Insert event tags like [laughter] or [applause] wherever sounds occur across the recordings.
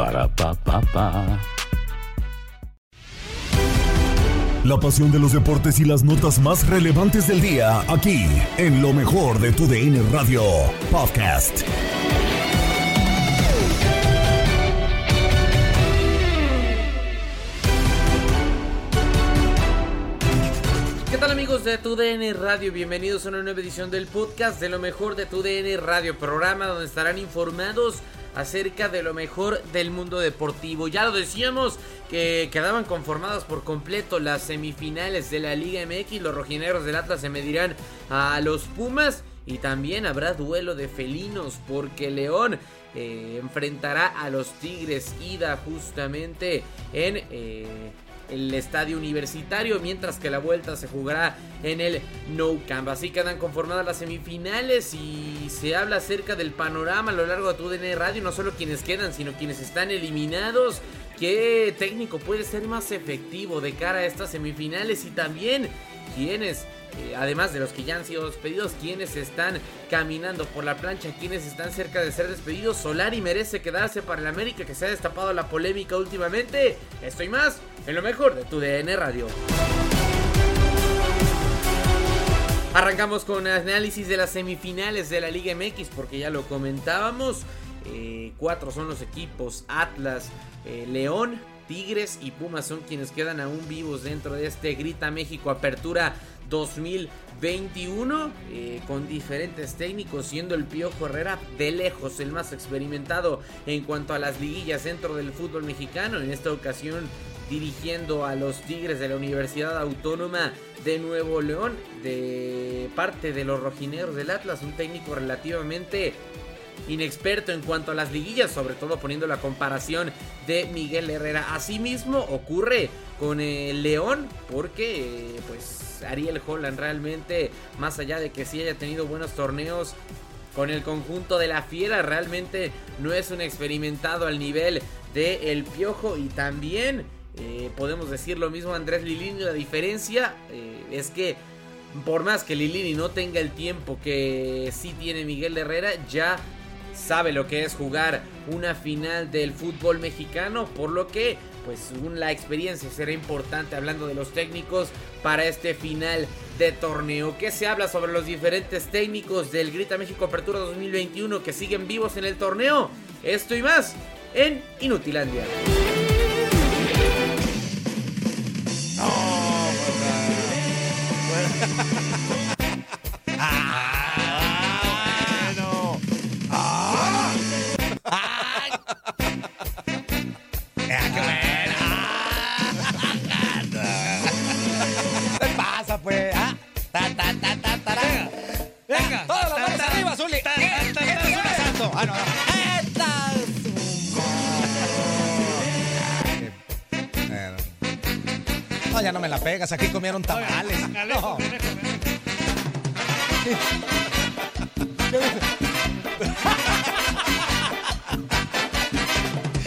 Para pa pa pa. La pasión de los deportes y las notas más relevantes del día, aquí, en lo mejor de tu DN Radio Podcast. ¿Qué tal amigos de TUDN Radio? Bienvenidos a una nueva edición del podcast de lo mejor de TUDN Radio, programa donde estarán informados acerca de lo mejor del mundo deportivo. Ya lo decíamos que quedaban conformadas por completo las semifinales de la Liga MX. Los rojinegros del Atlas se medirán a los Pumas y también habrá duelo de felinos porque León eh, enfrentará a los Tigres ida justamente en... Eh, el estadio universitario, mientras que la vuelta se jugará en el No Camp. Así quedan conformadas las semifinales y se habla acerca del panorama a lo largo de tu DN Radio, no solo quienes quedan, sino quienes están eliminados. ¿Qué técnico puede ser más efectivo de cara a estas semifinales? Y también quienes eh, además de los que ya han sido despedidos, quienes están caminando por la plancha, quienes están cerca de ser despedidos. Solari merece quedarse para el América, que se ha destapado la polémica últimamente. Estoy más en lo mejor de tu DN Radio. Arrancamos con análisis de las semifinales de la Liga MX, porque ya lo comentábamos. Eh, cuatro son los equipos: Atlas, eh, León, Tigres y Pumas son quienes quedan aún vivos dentro de este Grita México Apertura 2021 eh, con diferentes técnicos, siendo el Piojo Herrera de lejos el más experimentado en cuanto a las liguillas dentro del fútbol mexicano. En esta ocasión dirigiendo a los Tigres de la Universidad Autónoma de Nuevo León de parte de los rojinegros del Atlas, un técnico relativamente inexperto en cuanto a las liguillas, sobre todo poniendo la comparación de Miguel Herrera. Asimismo ocurre con el León, porque eh, pues Ariel Holland realmente, más allá de que sí haya tenido buenos torneos con el conjunto de la fiera, realmente no es un experimentado al nivel de El Piojo y también eh, podemos decir lo mismo Andrés Lilini, la diferencia eh, es que por más que Lilini no tenga el tiempo que sí tiene Miguel Herrera, ya sabe lo que es jugar una final del fútbol mexicano, por lo que pues la experiencia será importante hablando de los técnicos para este final de torneo. ¿Qué se habla sobre los diferentes técnicos del Grita México Apertura 2021 que siguen vivos en el torneo? Esto y más en Inutilandia. No, ya no me la pegas. Aquí comieron tamales. Alejo, No. Alejo, Alejo.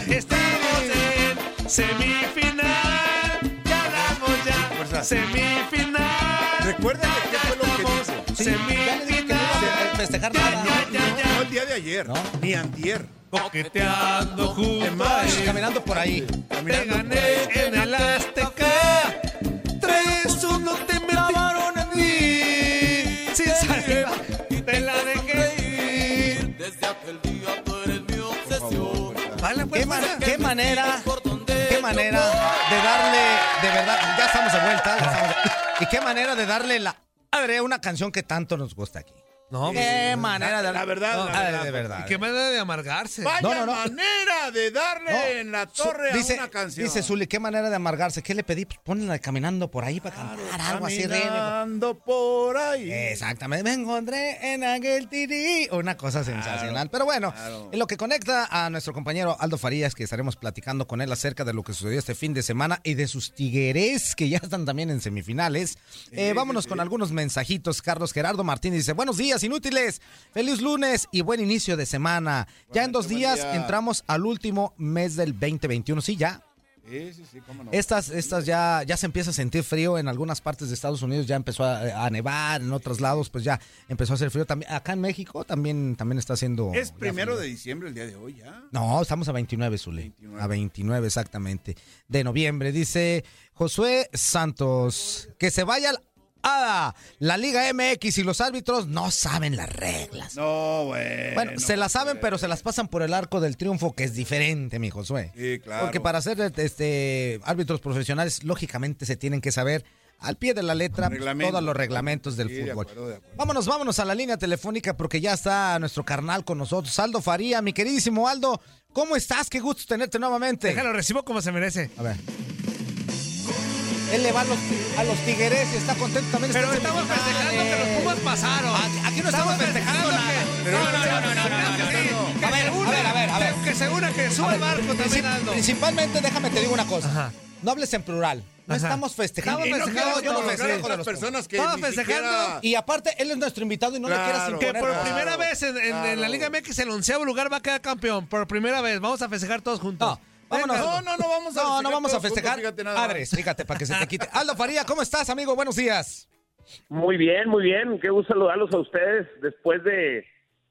Estamos en Semifinal, ganamos ya. Fuerza. Semifinal. Recuérdame qué fue lo que dijo. Sí, ya le dije que no iba a festejar nada. No el día de ayer, ¿No? ni antier. Coqueteando junto a Vamos él. caminando por ahí. Te gané en el Azteca. ¿Qué, man- fuerza. qué manera, qué manera de darle, de verdad, ya estamos de vuelta. ya estamos de- y qué manera de darle la madre a una canción que tanto nos gusta aquí. No, Qué manera de La verdad, No, la verdad. de verdad. y qué manera de amargarse. Vaya No, no, no. manera de darle en la Su- torre dice, a una canción. Dice Zuli, qué manera de amargarse. ¿Qué le pedí? Pues ponla caminando por ahí para cantar algo así. re- Caminando por ahí. Exactamente, me encontré en aquel tiri. Una cosa sensacional. Pero bueno, claro. en lo que conecta a nuestro compañero Aldo Farías, que estaremos platicando con él acerca de lo que sucedió este fin de semana y de sus tigres, que ya están también en semifinales. Eh, vámonos con algunos mensajitos. Carlos Gerardo Martínez dice: Buenos días, inútiles. Feliz lunes y buen inicio de semana. Ya en dos días día. entramos al último mes del 2021. Sí, ya. Sí, sí, sí, cómo no. Estas, estas ya, ya se empieza a sentir frío en algunas partes de Estados Unidos, ya empezó a, a nevar, en otros lados pues ya empezó a hacer frío. También, acá en México también, también está haciendo... Es primero de diciembre el día de hoy ya. No, estamos a 29, Zule. 29. A 29 exactamente. De noviembre. Dice Josué Santos, que se vaya al- a la Liga MX y los árbitros no saben las reglas. No, bueno. Bueno, se las saben, pero se las pasan por el arco del triunfo, que es diferente, mi Josué. Sí, claro. Porque para ser este árbitros profesionales, lógicamente se tienen que saber al pie de la letra todos los reglamentos del Sí, de fútbol. acuerdo, de acuerdo. Vámonos, vámonos a la línea telefónica porque ya está nuestro carnal con nosotros, Aldo Faría, mi queridísimo Aldo. ¿Cómo estás? Qué gusto tenerte nuevamente. Déjalo, recibo como se merece. A ver. Él le va a los, a los tigres y está contento también. Pero estamos festejando que los. Pumas pasaron. Aquí- aquí no estamos festejando nada. que- No, no, no, no, no, no, no, sí. Que A ver, a ver, a ver, a ver. que- Que se una, que suba el barco también. Principalmente, déjame te digo una cosa. Ajá. No hables en plural. No Ajá. estamos festejando. Y no festejando, quieras yo no festejo a de otras los personas que Estamos festejando. siquiera- Y aparte, él es nuestro invitado y no le Claro. quieras Que imponer. por Claro, primera vez en, en- en la. Liga MX, el onceavo lugar va a quedar campeón. Por primera vez. Vamos a festejar todos juntos. No, vámonos. No, no, no vamos a No, no festejar vamos a festejar. fíjate nada fíjate, para que se te quite. [laughs] Aldo Faría, ¿cómo estás, amigo? Buenos días. Muy bien, muy bien. Qué gusto saludarlos a ustedes después de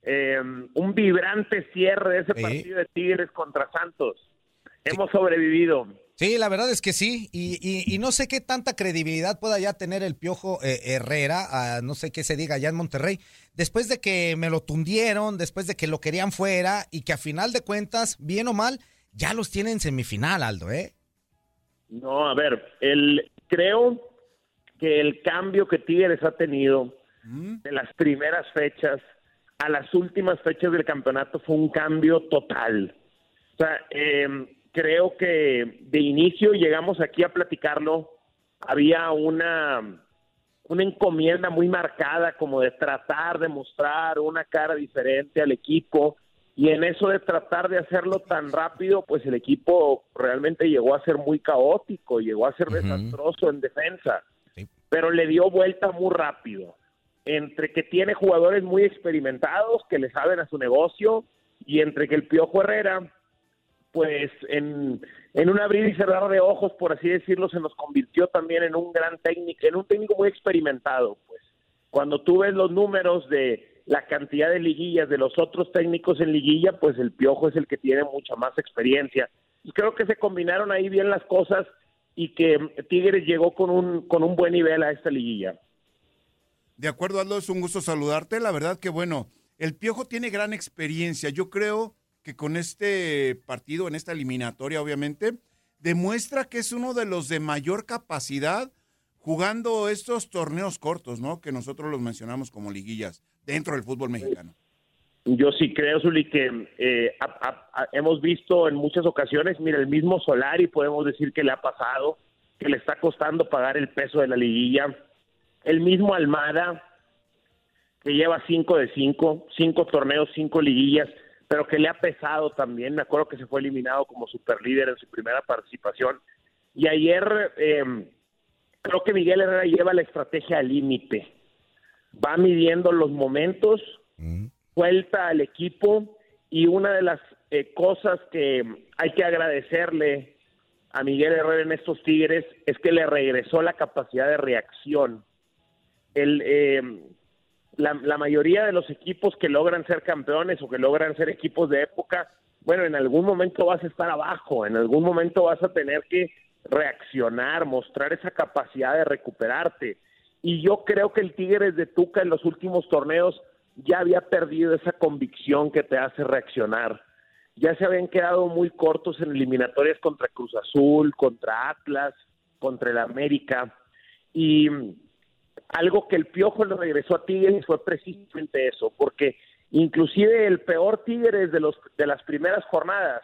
eh, un vibrante cierre de ese Sí. partido de Tigres contra Santos. Hemos sobrevivido. Sí, la verdad es que sí. Y, y- y no sé qué tanta credibilidad pueda ya tener el Piojo eh, Herrera, ah, no sé qué se diga allá en Monterrey, después de que me lo tundieron, después de que lo querían fuera y que a final de cuentas, bien o mal, ya los tienen en semifinal, Aldo, ¿eh? No, a ver, el, creo que el cambio que Tigres ha tenido de las primeras fechas a las últimas fechas del campeonato fue un cambio total. O sea, eh, creo que de inicio llegamos aquí a platicarlo, había una, una encomienda muy marcada como de tratar de mostrar una cara diferente al equipo y en eso de tratar de hacerlo tan rápido, pues el equipo realmente llegó a ser muy caótico, llegó a ser desastroso en defensa, Sí. pero le dio vuelta muy rápido. Entre que tiene jugadores muy experimentados que le saben a su negocio y entre que el Piojo Herrera, pues en, en un abrir y cerrar de ojos, por así decirlo, se nos convirtió también en un gran técnico, en un técnico muy experimentado, pues. Cuando tú ves los números de la cantidad de liguillas de los otros técnicos en liguilla, pues el Piojo es el que tiene mucha más experiencia. Y creo que se combinaron ahí bien las cosas y que Tigres llegó con un, con un buen nivel a esta liguilla. De acuerdo, Aldo, es un gusto saludarte. La verdad que, bueno, el Piojo tiene gran experiencia. Yo creo que con este partido, en esta eliminatoria, obviamente, demuestra que es uno de los de mayor capacidad jugando estos torneos cortos, ¿no? Que nosotros los mencionamos como liguillas dentro del fútbol mexicano. Yo sí creo, Zuli, que eh, hemos visto en muchas ocasiones, mira, el mismo Solari podemos decir que le ha pasado, que le está costando pagar el peso de la liguilla. El mismo Almada, que lleva cinco de cinco, cinco torneos, cinco liguillas, pero que le ha pesado también. Me acuerdo que se fue eliminado como superlíder en su primera participación. Y ayer eh, creo que Miguel Herrera lleva la estrategia al límite. Va midiendo los momentos, vuelta al equipo y una de las eh, cosas que hay que agradecerle a Miguel Herrera en estos Tigres es que le regresó la capacidad de reacción. El, eh, la, la mayoría de los equipos que logran ser campeones o que logran ser equipos de época, bueno, en algún momento vas a estar abajo, en algún momento vas a tener que reaccionar, mostrar esa capacidad de recuperarte. Y yo creo que el Tigres de Tuca en los últimos torneos ya había perdido esa convicción que te hace reaccionar. Ya se habían quedado muy cortos en eliminatorias contra Cruz Azul, contra Atlas, contra el América. Y algo que el Piojo le regresó a Tigres fue precisamente eso, porque inclusive el peor Tigres de, los, de las primeras jornadas,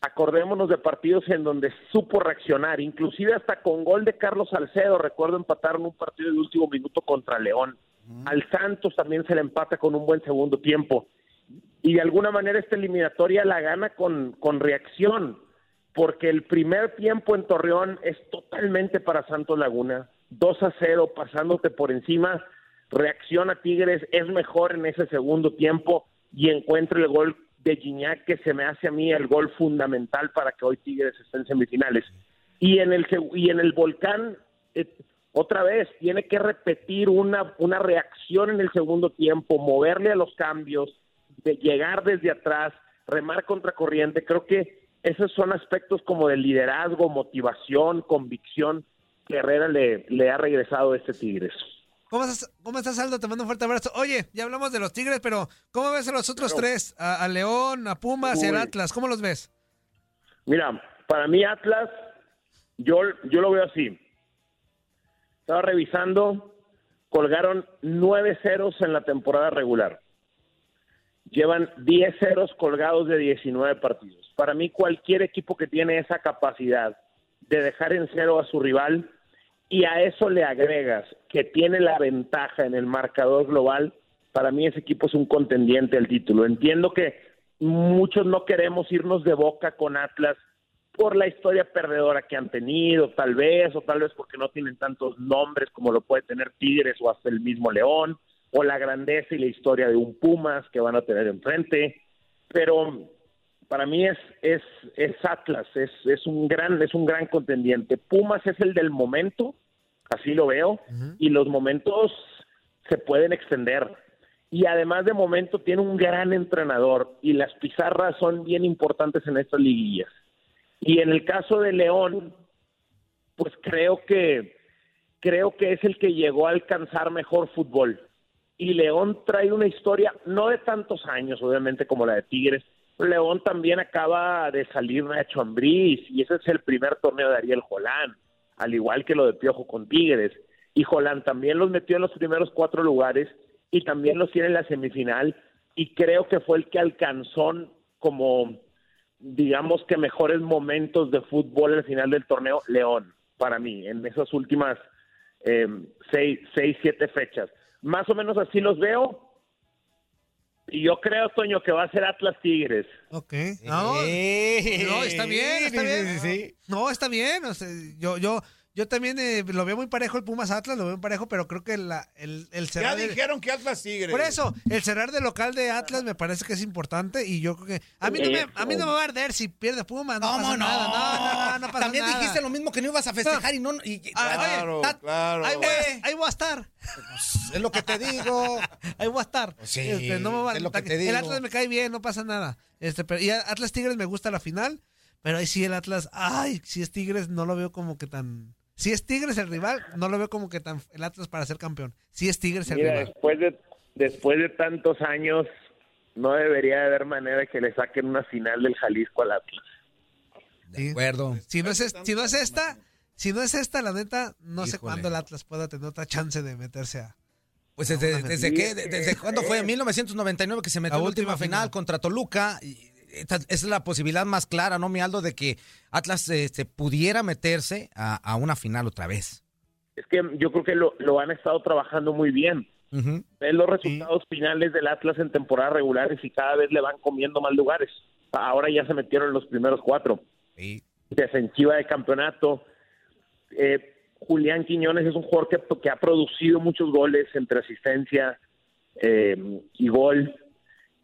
acordémonos de partidos en donde supo reaccionar, inclusive hasta con gol de Carlos Salcedo, recuerdo empataron un partido de último minuto contra León. Al Santos también se le empata con un buen segundo tiempo. Y de alguna manera esta eliminatoria la gana con, con reacción, porque el primer tiempo en Torreón es totalmente para Santos Laguna. 2 a 0, pasándote por encima, reacciona Tigres, es mejor en ese segundo tiempo y encuentra el gol de Gignac que se me hace a mí el gol fundamental para que hoy Tigres esté en semifinales. Y en el y en el Volcán eh, otra vez tiene que repetir una una reacción en el segundo tiempo, moverle a los cambios, de llegar desde atrás, remar contra corriente. Creo que esos son aspectos como de liderazgo, motivación, convicción que Herrera le, le ha regresado a este Tigres. ¿Cómo estás, ¿Cómo estás, Aldo? Te mando un fuerte abrazo. Oye, ya hablamos de los Tigres, pero ¿cómo ves a los otros tres? A, a León, a Pumas y al. Atlas. ¿Cómo los ves? Mira, para mí Atlas, yo, yo lo veo así. Estaba revisando, colgaron nueve ceros en la temporada regular. Llevan 10 ceros colgados de 19 partidos. Para mí cualquier equipo que tiene esa capacidad de dejar en cero a su rival y a eso le agregas que tiene la ventaja en el marcador global, para mí ese equipo es un contendiente al título. Entiendo que muchos no queremos irnos de boca con Atlas por la historia perdedora que han tenido, tal vez, o tal vez porque no tienen tantos nombres como lo puede tener Tigres o hasta el mismo León, o la grandeza y la historia de un Pumas que van a tener enfrente, pero para mí es es, es Atlas, es, es un gran es un gran contendiente. Pumas es el del momento, así lo veo, y los momentos se pueden extender. Y además de momento tiene un gran entrenador y las pizarras son bien importantes en estas liguillas. Y en el caso de León, pues creo que creo que es el que llegó a alcanzar mejor fútbol. Y León trae una historia no de tantos años, obviamente como la de Tigres. León también acaba de salir Nacho Ambriz y ese es el primer torneo de Ariel Jolán, al igual que lo de Piojo con Tigres. Y Jolán también los metió en los primeros cuatro lugares y también los tiene en la semifinal y creo que fue el que alcanzó como digamos que mejores momentos de fútbol al final del torneo León para mí en esas últimas eh, seis, seis, siete fechas. Más o menos así los veo. Y yo creo, Toño, que va a ser Atlas Tigres. Ok. No, no, está bien, está bien. No, está bien. o sea, yo, yo, yo también eh, lo veo muy parejo el Pumas Atlas, lo veo muy parejo, pero creo que la, el, el Ya cerrar de- dijeron que Atlas Tigres. Por eso, el cerrar de local de Atlas me parece que es importante y yo creo que a mí no me, a mí no me va a arder si pierde Pumas, no ¿Cómo pasa no? nada, no, no, no pasa También nada. dijiste lo mismo que no ibas a festejar y no. y- Ah, Claro, Tat- claro. Ahí voy, a- ahí voy a estar. es lo que te digo. [laughs] Ahí voy a estar. Sí, Este, no me va- es lo que te El digo. Atlas me cae bien, no pasa nada. Este, pero, y Atlas Tigres me gusta la final, pero ahí sí el Atlas, ay, si es Tigres no lo veo como que tan... Si es Tigres el rival, no lo veo como que tan el Atlas para ser campeón. Si es Tigres el Mira, rival. después de, después de tantos años, no debería de haber manera que le saquen una final del Jalisco al Atlas. De acuerdo. Si no es, es- si no es esta, si no es esta, la neta, no sé cuándo el Atlas pueda tener otra chance de meterse a... Pues desde, desde, es que- desde cuándo fue, en 1999 que se metió La en la última última final, final. contra Toluca. Y esta- es la posibilidad más clara, ¿no, mi Aldo? De que Atlas este, pudiera meterse a, a una final otra vez. Es que yo creo que lo, lo han estado trabajando muy bien. Ven los resultados finales del Atlas en temporadas regulares y cada vez le van comiendo más lugares. Ahora ya se metieron los primeros cuatro. Sí. Defensiva de campeonato. Eh, Julián Quiñones es un jugador que, que ha producido muchos goles entre asistencia eh, y gol.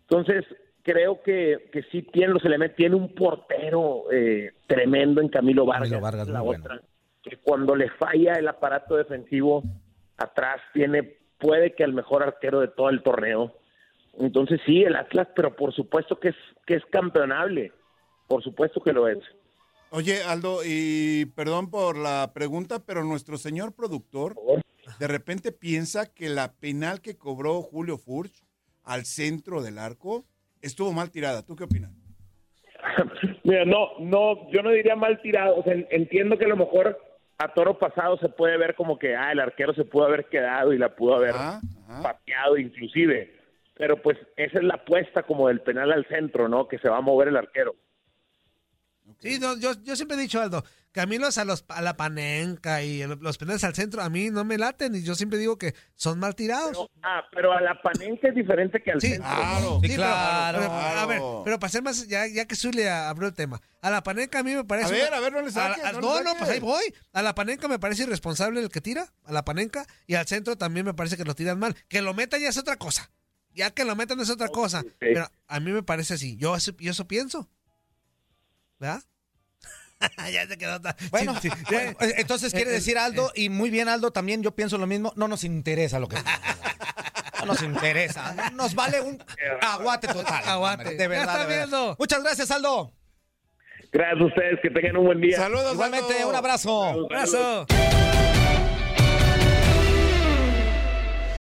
Entonces, creo que, que sí tiene los elementos, tiene un portero eh, tremendo en Camilo Vargas. Camilo Vargas, la muy otra, que cuando le falla el aparato defensivo atrás tiene, puede que el mejor arquero de todo el torneo. Entonces sí, el Atlas, pero por supuesto que es, que es campeonable, por supuesto que lo es. Oye, Aldo, y perdón por la pregunta, pero nuestro señor productor de repente piensa que la penal que cobró Julio Furch al centro del arco estuvo mal tirada. ¿Tú qué opinas? [laughs] Mira, no, no, yo no diría mal tirado. O sea, en- entiendo que a lo mejor a toro pasado se puede ver como que ah, el arquero se pudo haber quedado y la pudo haber pateado inclusive. Pero pues esa es la apuesta como del penal al centro, ¿no? Que se va a mover el arquero. Sí, no, yo, yo siempre he dicho, Aldo, Camilos a, los, a la panenca y el- los penales al centro, a mí no me laten y yo siempre digo que son mal tirados. Ah, pero a la panenca es diferente que al centro. Claro, Sí, pero- claro, pero, A ver, pero para ser más, ya, ya que Zuli abrió el tema, a la panenca a mí me parece. A ver, una- a ver, no le saques, no no, le no, saques. pues ahí voy. A la panenca me parece irresponsable el que tira, a la panenca, y al centro también me parece que lo tiran mal. Que lo metan ya es otra cosa. Ya que lo metan es otra cosa. Pero a mí me parece así. Yo, yo eso pienso. ¿Verdad? [laughs] ya se quedó. tan- Bueno, sí, sí. bueno, entonces quiere Eh, decir Aldo, y muy bien Aldo, también yo pienso lo mismo, no nos interesa lo que... [laughs] No nos interesa, nos vale un aguate total. [laughs] Aguate. De Ya verdad, está de verdad. viendo. Muchas gracias, Aldo. Gracias a ustedes, que tengan un buen día. Saludos, Igualmente, Aldo. un abrazo. Abrazo.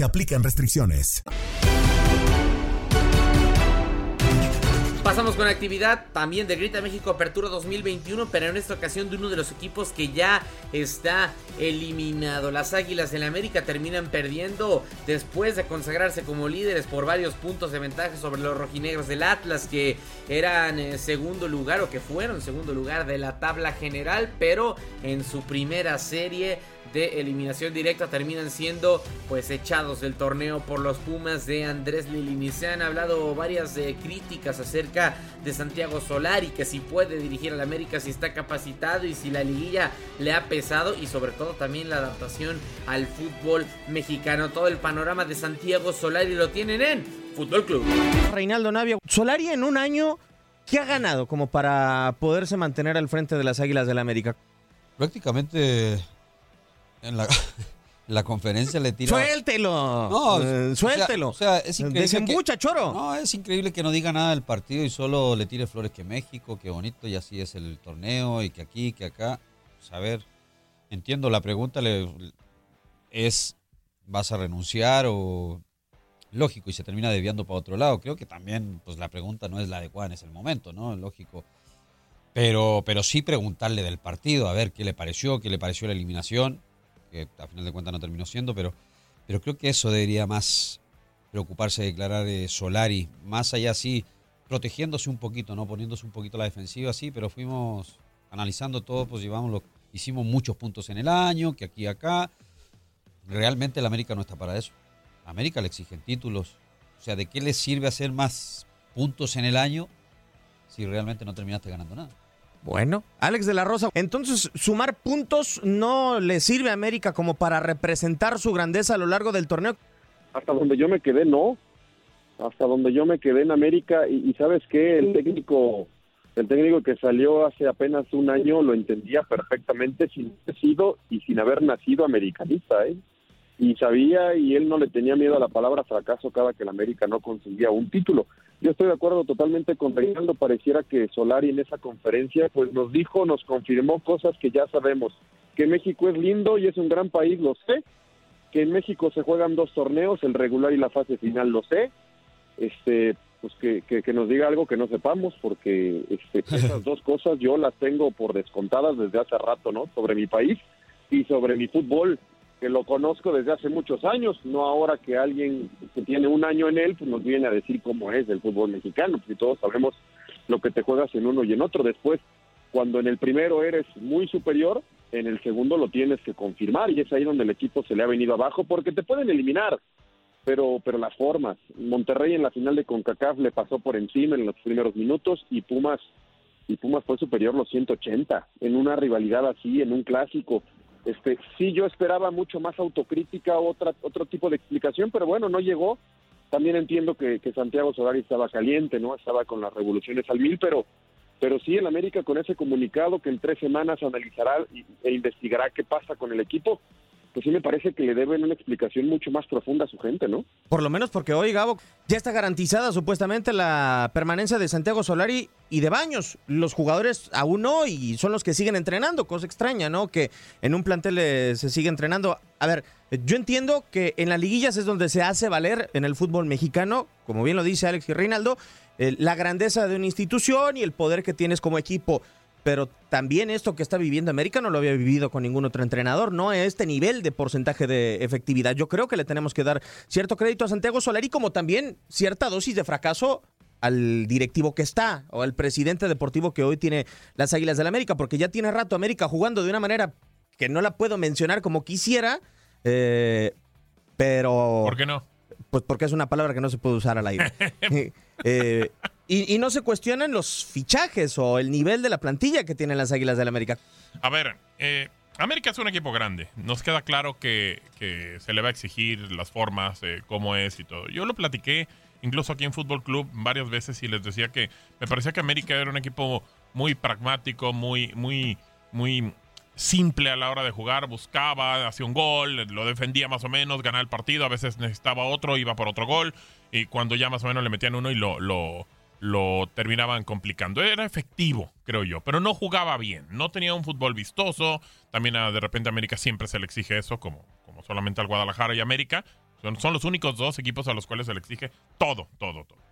se aplican restricciones. Pasamos con actividad también de Grita México Apertura 2021, pero en esta ocasión de uno de los equipos que ya está eliminado. Las Águilas del América terminan perdiendo después de consagrarse como líderes por varios puntos de ventaja sobre los rojinegros del Atlas, que eran en segundo lugar o que fueron segundo lugar de la tabla general, pero en su primera serie de eliminación directa terminan siendo pues echados del torneo por los Pumas de Andrés Lilini. Se han hablado varias eh, críticas acerca de Santiago Solari, que si puede dirigir al América, si está capacitado y si la liguilla le ha pesado y sobre todo también la adaptación al fútbol mexicano. Todo el panorama de Santiago Solari lo tienen en Fútbol Club. Reinaldo Navia, Solari en un año, ¿qué ha ganado como para poderse mantener al frente de las Águilas del la América? Prácticamente en la, [laughs] en la conferencia le tira. ¡Suéltelo! No, Eh, o sea- suéltelo. O sea, es increíble. Desembucha, que- choro. No, es increíble que no diga nada del partido y solo le tire flores que México, que bonito y así es el torneo y que aquí, que acá. Pues, a ver, entiendo la pregunta le, es ¿vas a renunciar o lógico y se termina desviando para otro lado? Creo que también pues la pregunta no es la adecuada en ese momento, ¿no? Lógico. Pero, pero sí preguntarle del partido, a ver qué le pareció, qué le pareció la eliminación, que a final de cuentas no terminó siendo, pero, pero creo que eso debería más preocuparse de declarar eh, Solari, más allá sí, protegiéndose un poquito, no poniéndose un poquito la defensiva, sí, pero fuimos analizando todo, pues llevamos hicimos muchos puntos en el año, que aquí y acá. Realmente el América no está para eso. A América le exigen títulos. O sea, ¿de qué le sirve hacer más puntos en el año si realmente no terminaste ganando nada? Bueno, Alex de la Rosa, entonces sumar puntos no le sirve a América como para representar su grandeza a lo largo del torneo. hasta donde yo me quedé no. Hasta donde yo me quedé en América y, y sabes qué el técnico el técnico que salió hace apenas un año lo entendía perfectamente sin haber sido y sin haber nacido americanista ¿eh? y sabía y él no le tenía miedo a la palabra fracaso cada que el América no conseguía un título yo estoy de acuerdo totalmente con Reinaldo pareciera que Solari en esa conferencia pues nos dijo nos confirmó cosas que ya sabemos que México es lindo y es un gran país lo sé que en México se juegan dos torneos, el regular y la fase final, lo sé. Este, pues que, que, que nos diga algo que no sepamos, porque este, [laughs] esas dos cosas yo las tengo por descontadas desde hace rato, ¿no? Sobre mi país y sobre mi fútbol. Que lo conozco desde hace muchos años, no ahora que alguien que tiene un año en él pues nos viene a decir cómo es el fútbol mexicano, porque todos sabemos lo que te juegas en uno y en otro. Después, cuando en el primero eres muy superior, en el segundo lo tienes que confirmar y es ahí donde el equipo se le ha venido abajo porque te pueden eliminar, pero pero las formas. Monterrey en la final de CONCACAF le pasó por encima en los primeros minutos y Pumas y Pumas fue superior los 180 en una rivalidad así, en un clásico. Este, sí yo esperaba mucho más autocrítica, otra otro tipo de explicación, pero bueno, no llegó. También entiendo que, que Santiago Solari estaba caliente, ¿no? Estaba con las revoluciones al mil, pero pero sí el América con ese comunicado que en tres semanas analizará e investigará qué pasa con el equipo, pues sí me parece que le deben una explicación mucho más profunda a su gente, ¿no? Por lo menos porque hoy, Gabo, ya está garantizada supuestamente la permanencia de Santiago Solari y de Baños. Los jugadores aún no y son los que siguen entrenando, cosa extraña, ¿no? Que en un plantel eh, se sigue entrenando. A ver, yo entiendo que en las liguillas es donde se hace valer en el fútbol mexicano, como bien lo dice Alex y Reinaldo, eh, la grandeza de una institución y el poder que tienes como equipo. Pero también esto que está viviendo América no lo había vivido con ningún otro entrenador, no a este nivel de porcentaje de efectividad. Yo creo que le tenemos que dar cierto crédito a Santiago Solari, como también cierta dosis de fracaso al directivo que está o al presidente deportivo que hoy tiene las Águilas del América, porque ya tiene rato América jugando de una manera que no la puedo mencionar como quisiera, eh, pero... ¿Por qué no? Pues porque es una palabra que no se puede usar al aire. [laughs] Eh, y, y no se cuestionan los fichajes o el nivel de la plantilla que tienen las Águilas del América. A ver, eh, América es un equipo grande. Nos queda claro que, que se le va a exigir las formas, eh, cómo es y todo. Yo lo platiqué incluso aquí en Fútbol Club varias veces y les decía que me parecía que América era un equipo muy pragmático, muy, muy, muy simple a la hora de jugar. Buscaba, hacía un gol, lo defendía más o menos, ganaba el partido. A veces necesitaba otro, iba por otro gol. Y cuando ya más o menos le metían uno y lo, lo terminaban complicando. Era efectivo, creo yo, pero no jugaba bien. No tenía un fútbol vistoso. También a, de repente a América siempre se le exige eso, como, como solamente al Guadalajara y América. Son, son los únicos dos equipos a los cuales se le exige todo, todo, todo.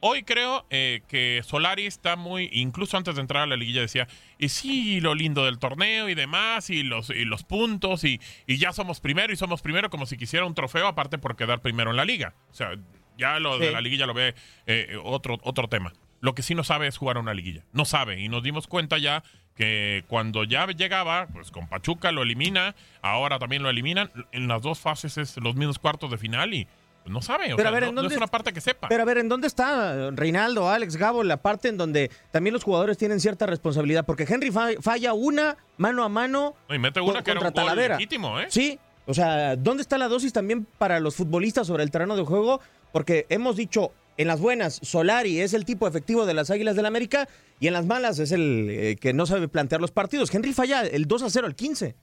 Hoy creo eh, que Solari está muy, incluso antes de entrar a la liguilla decía, y sí, lo lindo del torneo y demás, y los, y los puntos, y, y ya somos primero, y somos primero como si quisiera un trofeo, aparte por quedar primero en la liga. O sea, ya lo de la liguilla lo ve eh, otro, otro tema. Lo que sí no sabe es jugar una liguilla. No sabe. Y nos dimos cuenta ya que cuando ya llegaba, pues con Pachuca lo elimina, ahora también lo eliminan. En las dos fases es los mismos cuartos de final y pues, no sabe. O Pero sea, a ver, no, ¿en no dónde es una parte que sepa. Pero a ver, ¿en dónde está Reinaldo, Alex, Gabo, la parte en donde también los jugadores tienen cierta responsabilidad? Porque Henry fa- falla una mano a mano No, y mete una que era un contra gol Talavera. legítimo, ¿eh? Sí, o sea, ¿dónde está la dosis también para los futbolistas sobre el terreno de juego? Porque hemos dicho, en las buenas, Solari es el tipo efectivo de las Águilas del América y en las malas es el eh, que no sabe plantear los partidos. Henry falla el 2 a 0 al 15.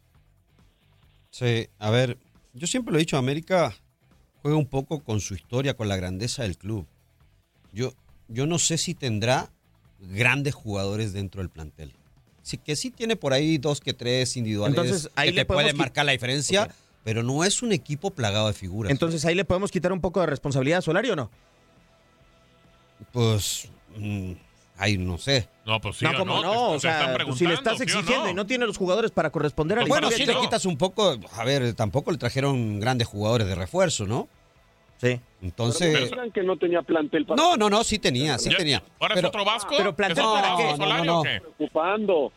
Sí, a ver, yo siempre lo he dicho, América juega un poco con su historia, con la grandeza del club. Yo, yo no sé si tendrá grandes jugadores dentro del plantel. Sí, que sí tiene por ahí dos que tres individuales Entonces, ahí que le te pueden marcar la diferencia, pero no es un equipo plagado de figuras. Entonces ahí le podemos quitar un poco de responsabilidad a Solari o no? Pues, mm, ay, no sé. No, pues sí no, o como no, no, te- o sea, pues, si le estás preguntando, ¿sí o exigiendo no? y no tiene los jugadores para corresponder al Bueno, sí le quitas un poco, a ver, tampoco le trajeron grandes jugadores de refuerzo, ¿no? Sí. Entonces, Pero que no tenía plantel para no, no, no, sí tenía, sí Ya- tenía. ¿Ahora Pero- es otro Vasco? pero plantel ¿Es otro para qué? No, no, no, o qué? preocupando.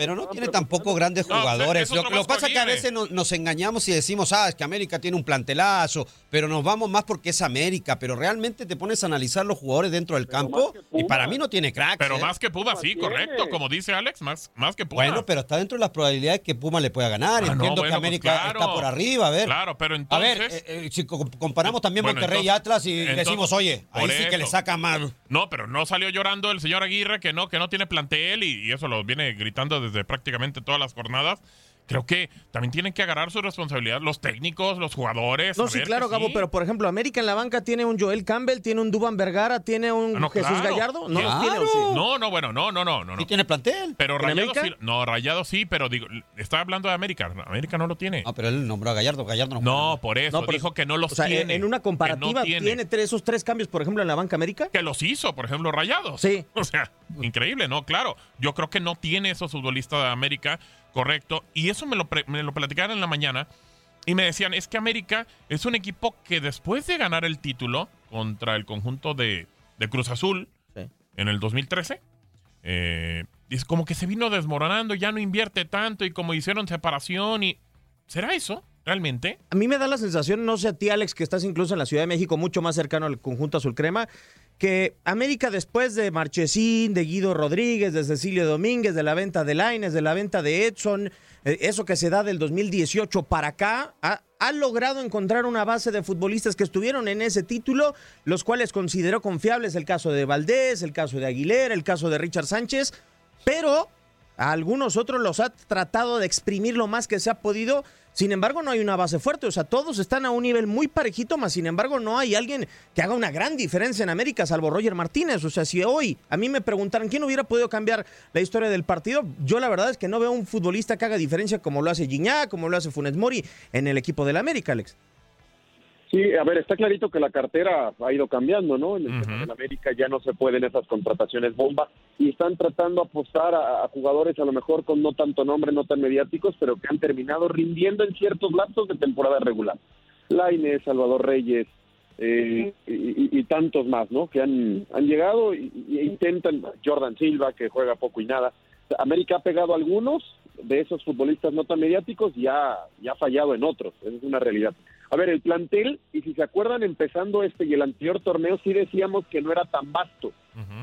Pero no tiene tampoco grandes No, jugadores. es Lo, lo que pasa es que a veces no- nos engañamos y decimos, ah, es que América tiene un plantelazo, pero nos vamos más porque es América. Pero realmente te pones a analizar los jugadores dentro del campo más y para mí no tiene cracks. Pero ¿eh? más que Pumas, sí, tiene. correcto. Como dice Alex, más, más que Pumas. Bueno, pero está dentro de las probabilidades que Puma le pueda ganar. Ah, no, Entiendo bueno, que pues América claro. está por arriba. A ver, Claro, pero a entonces... ver eh, eh, si co- comparamos también Bueno, Monterrey entonces- y Atlas y entonces- decimos, oye, ahí sí que le saca mal. No, pero no salió llorando el señor Aguirre que no, que no tiene plantel y, y eso lo viene gritando desde prácticamente todas las jornadas. Creo que también tienen que agarrar su responsabilidad los técnicos, los jugadores. No, a sí, ver claro, Gabo, sí. pero por ejemplo, América en la banca tiene un Joel Campbell, tiene un Duban Vergara, tiene un Ah, no, Jesús claro. Gallardo. No los Claro. tiene, ¿o sí? No, no, bueno, no, no, no, no. ¿Sí no. tiene plantel? Pero ¿En Rayado América? sí. No, Rayado sí, pero digo, está hablando de América. América no lo tiene. No, pero él nombró a Gallardo. Gallardo no. No, por eso. No, pero- dijo que no los O sea, tiene. en una comparativa, ¿tiene tres- esos tres cambios, por ejemplo, en la banca América? que los hizo, por ejemplo, Rayados. Sí. [laughs] O sea, increíble, ¿no? Claro, yo creo que no tiene esos futbolistas de América, correcto. Y eso me lo, me lo platicaron en la mañana, y me decían, es que América es un equipo que después de ganar el título contra el conjunto de, de Cruz Azul en el 2013, eh, es como que se vino desmoronando, ya no invierte tanto y como hicieron separación y... ¿Será eso? ¿Realmente? A mí me da la sensación, no sé a ti Alex, que estás incluso en la Ciudad de México, mucho más cercano al conjunto azul crema, que América después de Marchesín, de Guido Rodríguez, de Cecilio Domínguez, de la venta de Laines, de la venta de Edson, eh, eso que se da del 2018 para acá, ha, ha logrado encontrar una base de futbolistas que estuvieron en ese título, los cuales consideró confiables el caso de Valdés, el caso de Aguilera, el caso de Richard Sánchez, pero a algunos otros los ha tratado de exprimir lo más que se ha podido. Sin embargo, no hay una base fuerte. O sea, todos están a un nivel muy parejito, más sin embargo, no hay alguien que haga una gran diferencia en América, salvo Roger Martínez. O sea, si hoy a mí me preguntaran quién hubiera podido cambiar la historia del partido, yo la verdad es que no veo un futbolista que haga diferencia como lo hace Gignac, como lo hace Funes Mori en el equipo del América, Alex. Sí, a ver, está clarito que la cartera ha ido cambiando, ¿no? En, el América ya no se pueden esas contrataciones bomba y están tratando de apostar a, a, jugadores a lo mejor con no tanto nombre, no tan mediáticos, pero que han terminado rindiendo en ciertos lapsos de temporada regular. Laine, Salvador Reyes eh, y, y- y tantos más, ¿no? Que han, han llegado y intentan, Jordan Silva, que juega poco y nada. América ha pegado a algunos de esos futbolistas no tan mediáticos y ha, y ha fallado en otros, esa es una realidad. A ver, el plantel, y si se acuerdan, empezando este y el anterior torneo, sí decíamos que no era tan vasto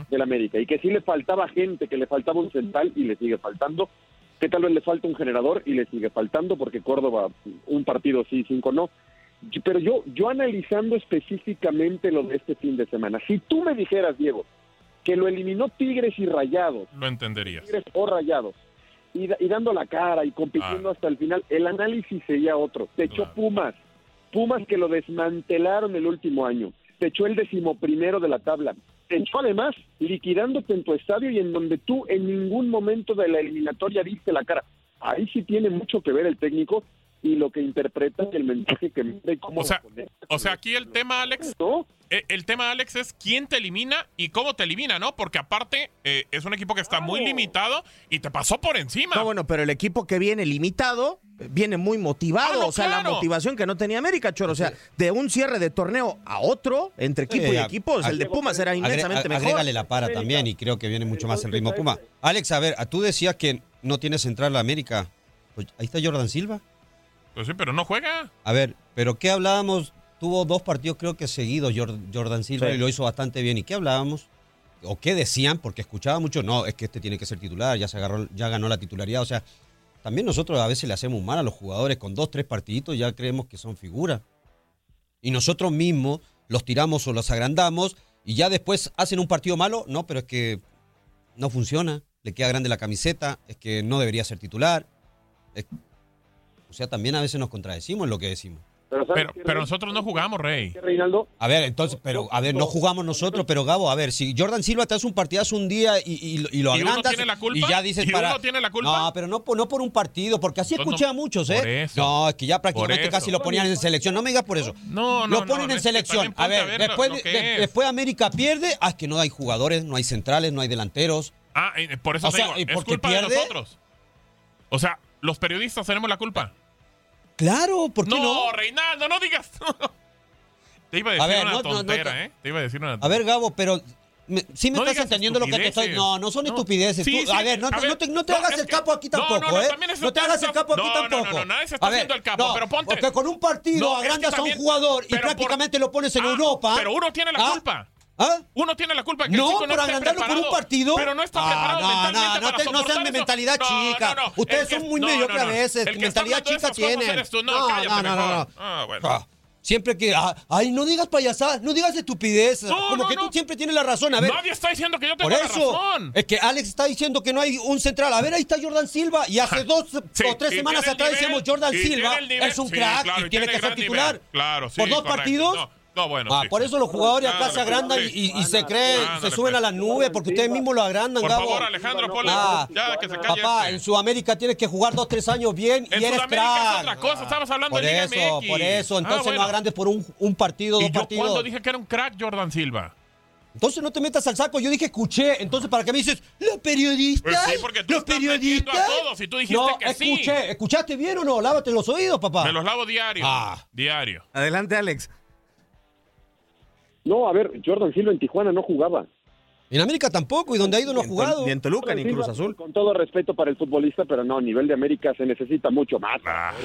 del América y que sí le faltaba gente, que le faltaba un central y le sigue faltando, que tal vez le falta un generador y le sigue faltando porque Córdoba un partido sí, cinco no. Pero yo, yo analizando específicamente lo de este fin de semana, si tú me dijeras, Diego, que lo eliminó Tigres y Rayados, Lo entenderías. Tigres o Rayados, y, da- y dando la cara y compitiendo hasta el final, el análisis sería otro. Te echó Pumas, Pumas que lo desmantelaron el último año, te echó el decimoprimero de la tabla, te echó además liquidándote en tu estadio y en donde tú en ningún momento de la eliminatoria diste la cara. Ahí sí tiene mucho que ver el técnico y lo que interpreta y el mensaje que manda y cómo O sea. O sea, aquí el tema, Alex. eh, El tema, Alex, es quién te elimina y cómo te elimina, ¿no? Porque aparte eh, es un equipo que está muy limitado y te pasó por encima. No, bueno, pero el equipo que viene limitado eh, viene muy motivado. Ah, no, o sea, la motivación que no tenía América, Choro. O sea, de un cierre de torneo a otro, entre equipo Sí, y equipo, o sea, el de Pumas era inmensamente mejor. Agrégale la para también y creo que viene mucho más en ritmo Puma. Alex, a ver, a- tú decías que no tiene central la América. Pues ahí está Jordan Silva. Pues sí, pero no juega. A ver, pero ¿qué hablábamos? Tuvo dos partidos creo que seguidos Jor- Jordan Silva Sí. y lo hizo bastante bien. ¿Y qué hablábamos? ¿O qué decían? Porque escuchaba mucho, no, es que este tiene que ser titular, ya se agarró, ya ganó la titularidad. O sea, también nosotros a veces le hacemos mal a los jugadores con dos, tres partiditos, ya creemos que son figuras. Y nosotros mismos los tiramos o los agrandamos y ya después hacen un partido malo, no, pero es que no funciona, le queda grande la camiseta, es que no debería ser titular. Es- o sea, también a veces nos contradecimos en lo que decimos. Pero, nosotros no jugamos, Rey. ¿Qué, Reinaldo? A ver, entonces, pero, a ver, no jugamos nosotros, pero Gabo, a ver, si Jordan Silva te hace un partidazo un día y, y, lo- y lo ¿Y uno agrandas tiene la culpa? y ya dices ¿Y para... uno tiene la culpa? No, pero no, por- no por un partido, porque así escuché no, a muchos, por ¿eh? eso. No, es que ya prácticamente casi lo ponían en selección, no me digas por eso. No, no, Lo ponen no, en selección. A ver, a ver lo- después, lo de- de- después América pierde, ah, es que no hay jugadores, no hay centrales, no hay delanteros. Ah, por eso O te sea, ¿y digo, es por qué culpa de pierde? nosotros. O sea, los periodistas tenemos la culpa. Claro, ¿por qué no? no? Reinaldo, no digas. [laughs] Te iba a A decir ver, una no, no, no tontera, te- ¿eh? Te iba a decir una A ver, Gabo, pero me- sí me No estás entendiendo lo que te estoy. No, no son No. estupideces. Sí, Tú- sí, a ver, no, a no ver, te, no te no, hagas es el capo aquí tampoco, ¿eh? es- no te hagas el capo aquí no, no, no, tampoco. no, nadie se está A ver, haciendo el capo, pero ponte- Porque con un partido es que agrandas también- a un jugador y por- prácticamente lo pones en Ah, Europa. Pero uno tiene la ¿Ah? culpa. ¿Ah? Uno tiene la culpa que el No, chico por no esté agrandarlo por un partido. Pero no está Ah, preparado no, mentalmente no, no para te- no sean de mentalidad chica. no. Ustedes El son muy mediocres a veces. El que mentalidad chica tienen. No, no, no, no. Ah, bueno. Ah, Siempre que, ah, ay, no digas payasadas, no digas estupideces. No, como no, que no. tú siempre tienes la razón. A ver, Nadie está diciendo que yo tengo por la eso, razón. es que Alex está diciendo que no hay un central. A ver, ahí está Jordan Silva. Y hace [laughs] dos Sí, o tres semanas el atrás nivel, decíamos Jordan Silva el es un Sí, crack claro, y tiene que ser titular. nivel. Claro, sí, Por dos correcto. partidos. No, no, bueno. Ah, sí. por eso los jugadores acá se agrandan pues, y, se creen, se suben pues. a las nubes porque ustedes mismos lo agrandan, Por Gabo. favor, Alejandro, ponle. Ah, ya, que se calle Papá, este. en Sudamérica tienes que jugar dos, tres años bien En y eres Sudamérica crack. es otra cosa, estamos hablando por de Liga eso, MX. por eso. Ah, Entonces bueno. no agrandes por un, un partido, ¿Y dos yo partidos. cuándo dije que era un crack Jordan Silva? Entonces no te metas al saco. Yo dije escuché. Entonces, ¿para qué me dices, los periodistas? Pues sí, porque tú los estás periodistas. a todos y tú dijiste no, que sí. escuché. ¿Escuchaste bien o no? Lávate los oídos, papá. Me los lavo diario. Ah. Diario. Adelante, Alex. No, a ver, Jordan Silva en Tijuana no jugaba. En América tampoco, y donde ha ido no ha jugado. Ni en Toluca, ni en Cruz Azul. Con todo respeto para el futbolista, pero no, a nivel de América se necesita mucho más.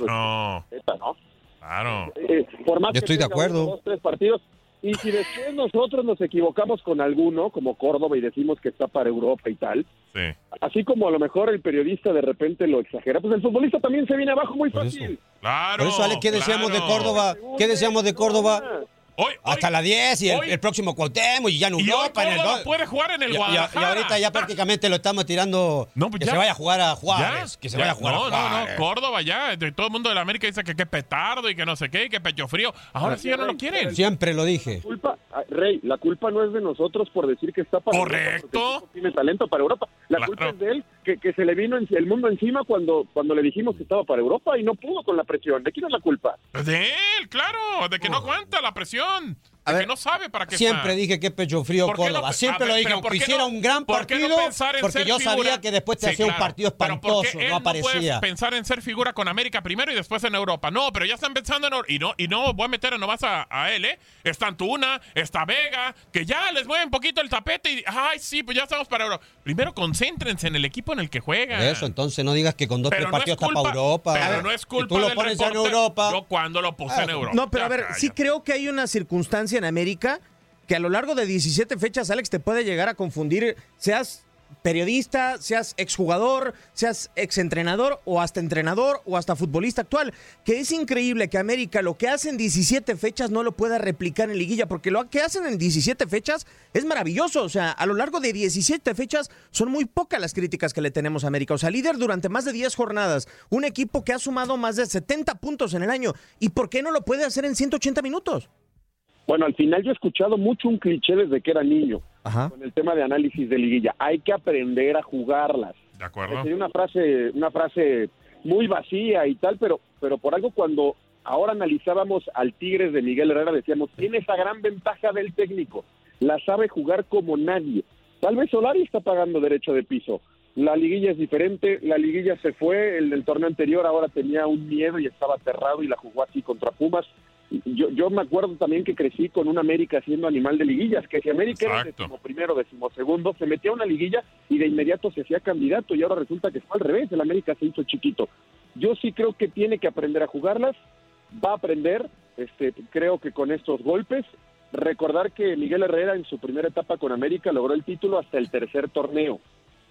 No. Neta, ¿no? Claro. Eh, por más Yo que estoy de tenga acuerdo. dos, tres partidos. Y si después nosotros nos equivocamos con alguno, como Córdoba, y decimos que está para Europa y tal, Sí. así como a lo mejor el periodista de repente lo exagera, pues el futbolista también se viene abajo muy fácil. Claro. Por eso, Ale, ¿qué decíamos de. Córdoba? ¿Qué decíamos de Córdoba? Hoy, Hasta la 10 y el, el próximo Cuauhtémoc y ya en Y hoy Europa. en el do- puede jugar en el y, y- y Guadalajara. ahorita ya [laughs] prácticamente lo estamos tirando que pues ya. se vaya a jugar a Juárez. Ya, que se ya. vaya a jugar no, a No, Juárez. no, Córdoba ya. De- Todo el mundo de la América dice que qué petardo y que no sé qué, y que pecho frío. Ahora sí ya no lo quieren. Siempre lo dije. Culpa, Rey, la culpa no es de nosotros por decir que está para Europa, el tipo tiene talento para Europa. La culpa es de él, que, que se le vino el mundo encima cuando, cuando le dijimos que estaba para Europa y no pudo con la presión. ¿De quién es la culpa? De él, claro. De que no aguanta la presión. De que no sabe para qué Siempre está. dije que pecho frío ¿Por qué no Córdoba. Siempre a lo dije, aunque ¿por qué hiciera no- un gran por qué no partido, pensar en porque ser yo figura? sabía que después te Sí, hacía un partido Pero ¿por qué espantoso, no aparecía. pensar en ser figura con América primero y después en Europa. No, pero ya están pensando en y no y no voy a meter nomás a, a él, ¿eh? Está Antuna, está Vega, que ya les mueve un poquito el tapete y ay, sí, pues ya estamos para Europa. Primero concéntrense en el equipo en el que juegan. Por eso, entonces no digas que con dos Pero tres no partidos es está para Europa. pero no es culpa tú lo del pones en. Europa. Yo cuando lo puse en Europa. No, pero a ver, sí creo que hay una circunstancia en América que a lo largo de 17 fechas, Alex, te puede llegar a confundir, seas periodista, seas exjugador, seas exentrenador o hasta entrenador o hasta futbolista actual, que es increíble que América lo que hace en 17 fechas no lo pueda replicar en liguilla, porque lo que hacen en 17 fechas es maravilloso, o sea, a lo largo de 17 fechas son muy pocas las críticas que le tenemos a América, o sea, líder durante más de 10 jornadas, un equipo que ha sumado más de 70 puntos en el año, ¿y por qué no lo puede hacer en 180 minutos? Bueno, al final yo he escuchado mucho un cliché desde que era niño con el tema de análisis de liguilla. Hay que aprender a jugarlas. De acuerdo. Sería una frase, una frase muy vacía y tal, pero, pero por algo cuando ahora analizábamos al Tigres de Miguel Herrera decíamos tiene esa gran ventaja del técnico, la sabe jugar como nadie. Tal vez Solari está pagando derecho de piso. La liguilla es diferente, la liguilla se fue, el del torneo anterior ahora tenía un miedo y estaba aterrado y la jugó así contra Pumas. Yo, yo me acuerdo también que crecí con un América siendo animal de liguillas, que si América era décimo primero, décimo segundo, se metía a una liguilla y de inmediato se hacía candidato y ahora resulta que fue al revés, el América se hizo chiquito. Yo sí creo que tiene que aprender a jugarlas, va a aprender, este, creo que con estos golpes, recordar que Miguel Herrera en su primera etapa con América logró el título hasta el tercer torneo.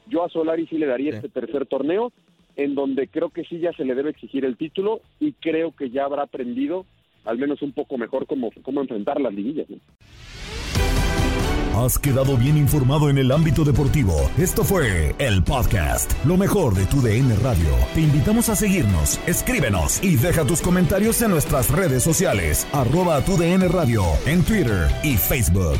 Yo a Solari sí le daría este tercer torneo, en donde creo que sí ya se le debe exigir el título y creo que ya habrá aprendido al menos un poco mejor cómo, cómo enfrentar las liguillas. Has quedado bien informado en el ámbito deportivo. Esto fue el podcast, lo mejor de tu DN Radio. Te invitamos a seguirnos, escríbenos y deja tus comentarios en nuestras redes sociales, arroba tu DN Radio, en Twitter y Facebook.